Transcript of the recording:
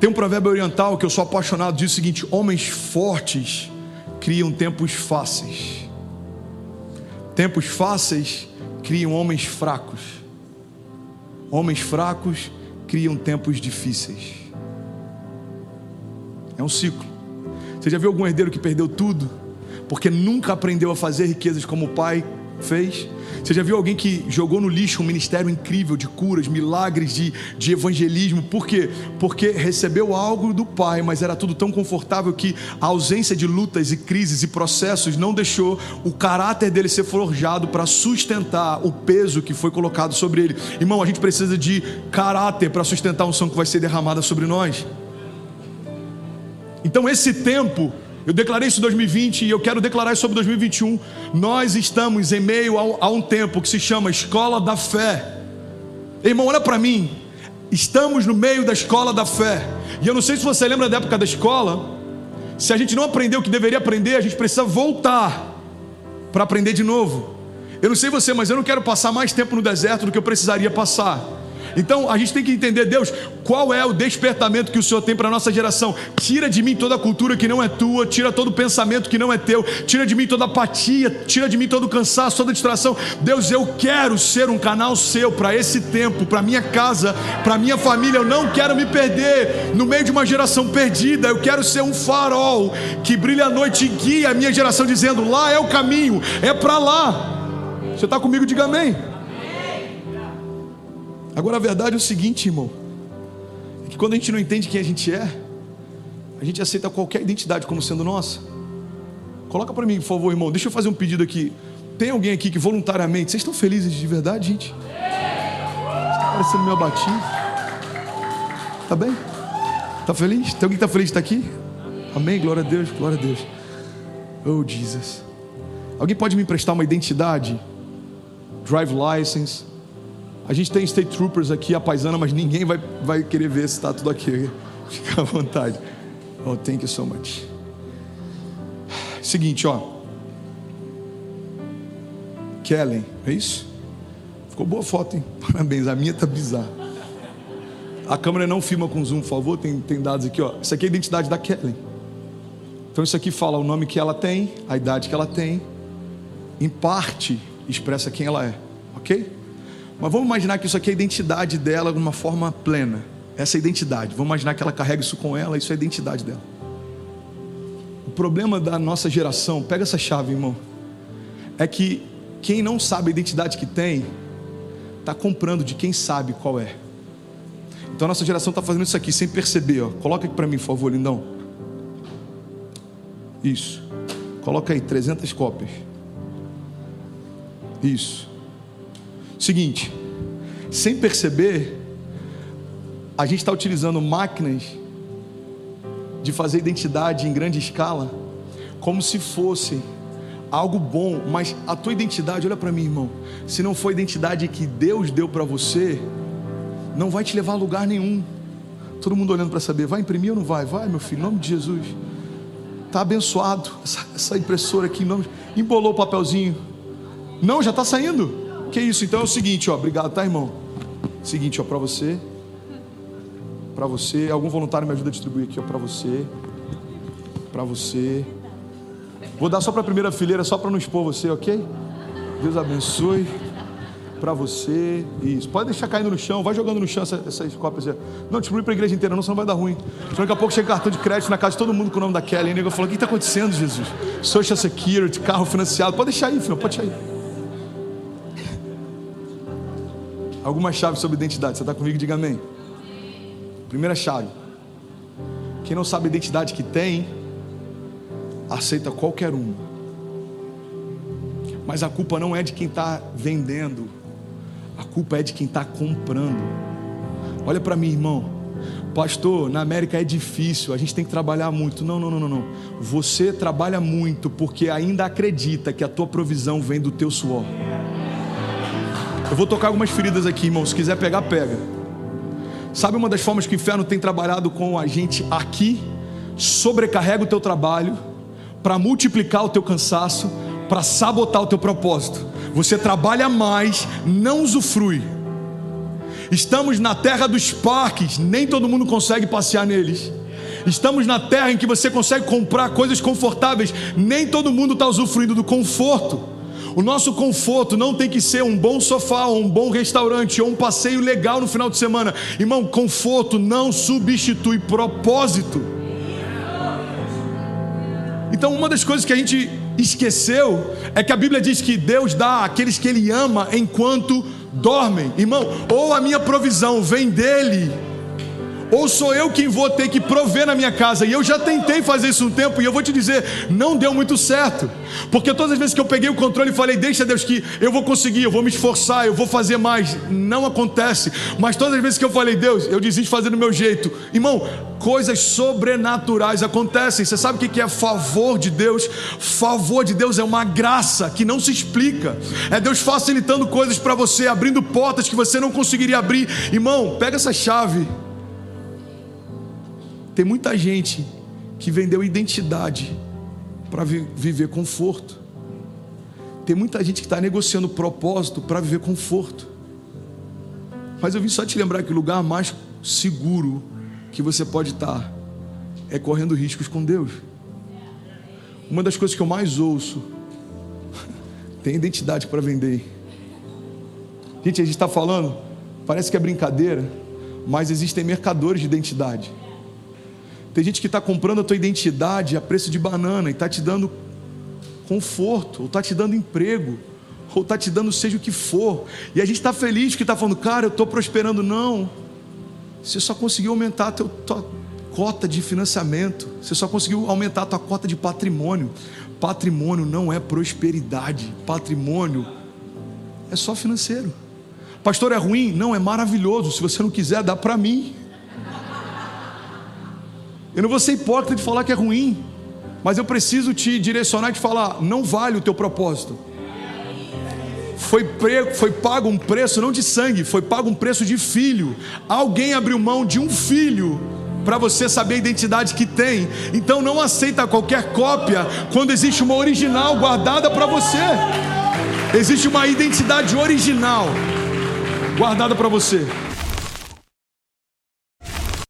Tem um provérbio oriental que eu sou apaixonado, diz o seguinte: homens fortes criam tempos fáceis. Tempos fáceis criam homens fracos. Homens fracos criam tempos difíceis. É um ciclo. Você já viu algum herdeiro que perdeu tudo porque nunca aprendeu a fazer riquezas como o pai fez? Você já viu alguém que jogou no lixo um ministério incrível de curas, milagres, de, de evangelismo? Por quê? Porque recebeu algo do Pai, mas era tudo tão confortável que a ausência de lutas e crises e processos não deixou o caráter dele ser forjado para sustentar o peso que foi colocado sobre ele. Irmão, a gente precisa de caráter para sustentar a unção que vai ser derramada sobre nós. Então, esse tempo eu declarei isso em 2020 e eu quero declarar isso sobre 2021. Nós estamos em meio a, um tempo que se chama Escola da Fé. Irmão, olha para mim. Estamos no meio da escola da fé. E eu não sei se você lembra da época da escola. Se a gente não aprendeu o que deveria aprender, a gente precisa voltar para aprender de novo. Eu não sei você, mas eu não quero passar mais tempo no deserto do que eu precisaria passar. Então a gente tem que entender, Deus, qual é o despertamento que o Senhor tem para a nossa geração. Tira de mim toda a cultura que não é tua, tira todo o pensamento que não é teu, tira de mim toda apatia, tira de mim todo o cansaço, toda distração. Deus, eu quero ser um canal seu para esse tempo, para minha casa, para minha família. Eu não quero me perder no meio de uma geração perdida. Eu quero ser um farol que brilha à noite e guia a minha geração, dizendo: lá é o caminho, é para lá. Você está comigo? Diga amém. Agora a verdade é o seguinte, irmão: é que quando a gente não entende quem a gente é, a gente aceita qualquer identidade como sendo nossa. Coloca para mim, por favor, irmão. Deixa eu fazer um pedido aqui. Tem alguém aqui que voluntariamente, vocês estão felizes de verdade, gente? Está parecendo meio abatido. Tá bem? Tá feliz? Tem alguém que está feliz de estar aqui? Amém? Glória a Deus, glória a Deus. Oh, Jesus. Alguém pode me emprestar uma identidade? Drive license, a gente tem State Troopers aqui, a paisana, mas ninguém vai, vai querer ver se está tudo aqui. Fica à vontade. Oh, thank you so much. Seguinte, ó. Kellen, é isso? Ficou boa foto, hein? Parabéns, a minha tá bizarra. A câmera não filma com zoom, por favor, tem, tem dados aqui, ó. Isso aqui é a identidade da Kellen. Então isso aqui fala o nome que ela tem, a idade que ela tem, em parte expressa quem ela é, ok? Mas vamos imaginar que isso aqui é a identidade dela de uma forma plena. Essa é a identidade. Vamos imaginar que ela carrega isso com ela, isso é a identidade dela. O problema da nossa geração, pega essa chave, irmão, é que quem não sabe a identidade que tem, está comprando de quem sabe qual é. Então a nossa geração está fazendo isso aqui sem perceber. Ó. Coloca aqui para mim, por favor, lindão. Isso. Coloca aí 300 cópias. Isso. Seguinte, sem perceber, a gente está utilizando máquinas de fazer identidade em grande escala como se fosse algo bom, mas a tua identidade, olha para mim, irmão, se não for a identidade que Deus deu para você, não vai te levar a lugar nenhum. Todo mundo olhando para saber, vai imprimir ou não vai? Vai, meu filho, em nome de Jesus. Tá abençoado essa, essa impressora aqui, em nome embolou o papelzinho. Não, já está saindo. Que isso? Então é o seguinte, ó, obrigado, tá, irmão? Seguinte, ó, para você, para você, algum voluntário me ajuda a distribuir aqui, ó, para você, para você. Vou dar só para a primeira fileira, só para não expor você, ok? Deus abençoe. Para você, isso. Pode deixar caindo no chão, vai jogando no chão essas, essas cópias. Não, distribui para a igreja inteira, não, senão vai dar ruim. Daqui a pouco chega cartão de crédito na casa de todo mundo com o nome da Kelly. E o nego falou: O que está acontecendo, Jesus? Social Security, carro financiado. Pode deixar aí, filho, pode deixar aí. Algumas chaves sobre identidade. Você está comigo? Diga amém. Primeira chave. Quem não sabe a identidade que tem, aceita qualquer uma. Mas a culpa não é de quem está vendendo, a culpa é de quem está comprando. Olha para mim, irmão. Pastor, na América é difícil, a gente tem que trabalhar muito. Não, não, não, não. Você trabalha muito porque ainda acredita que a tua provisão vem do teu suor. Eu vou tocar algumas feridas aqui, irmão. Se quiser pegar, pega. Sabe uma das formas que o inferno tem trabalhado com a gente aqui? Sobrecarrega o teu trabalho para multiplicar o teu cansaço, para sabotar o teu propósito. Você trabalha mais, não usufrui. Estamos na terra dos parques, nem todo mundo consegue passear neles. Estamos na terra em que você consegue comprar coisas confortáveis, nem todo mundo está usufruindo do conforto. O nosso conforto não tem que ser um bom sofá, ou um bom restaurante, ou um passeio legal no final de semana. Irmão, conforto não substitui propósito. Então, uma das coisas que a gente esqueceu é que a Bíblia diz que Deus dá àqueles que Ele ama enquanto dormem. Irmão, ou a minha provisão vem dEle ou sou eu quem vou ter que prover na minha casa? E eu já tentei fazer isso um tempo e eu vou te dizer, não deu muito certo. Porque todas as vezes que eu peguei o controle e falei, deixa Deus que eu vou conseguir, eu vou me esforçar, eu vou fazer mais, não acontece. Mas todas as vezes que eu falei, Deus, eu desisto de fazer do meu jeito. Irmão, coisas sobrenaturais acontecem. Você sabe o que é favor de Deus? Favor de Deus é uma graça que não se explica. É Deus facilitando coisas para você, abrindo portas que você não conseguiria abrir. Irmão, pega essa chave tem muita gente que vendeu identidade para vi viver conforto. Tem muita gente que está negociando propósito para viver conforto. Mas eu vim só te lembrar que o lugar mais seguro que você pode estar tá é correndo riscos com Deus. Uma das coisas que eu mais ouço tem identidade para vender. Gente, a gente está falando, parece que é brincadeira, mas existem mercadores de identidade. Tem gente que está comprando a tua identidade a preço de banana e está te dando conforto, ou está te dando emprego, ou está te dando seja o que for. E a gente está feliz que está falando, cara, eu estou prosperando. Não, você só conseguiu aumentar a tua cota de financiamento, você só conseguiu aumentar a tua cota de patrimônio. Patrimônio não é prosperidade, patrimônio é só financeiro. Pastor, é ruim? Não, é maravilhoso. Se você não quiser, dá para mim. Eu não vou ser hipócrita de falar que é ruim, mas eu preciso te direcionar e te falar: não vale o teu propósito. Foi, pre, foi pago um preço não de sangue, foi pago um preço de filho. Alguém abriu mão de um filho para você saber a identidade que tem. Então não aceita qualquer cópia quando existe uma original guardada para você. Existe uma identidade original guardada para você.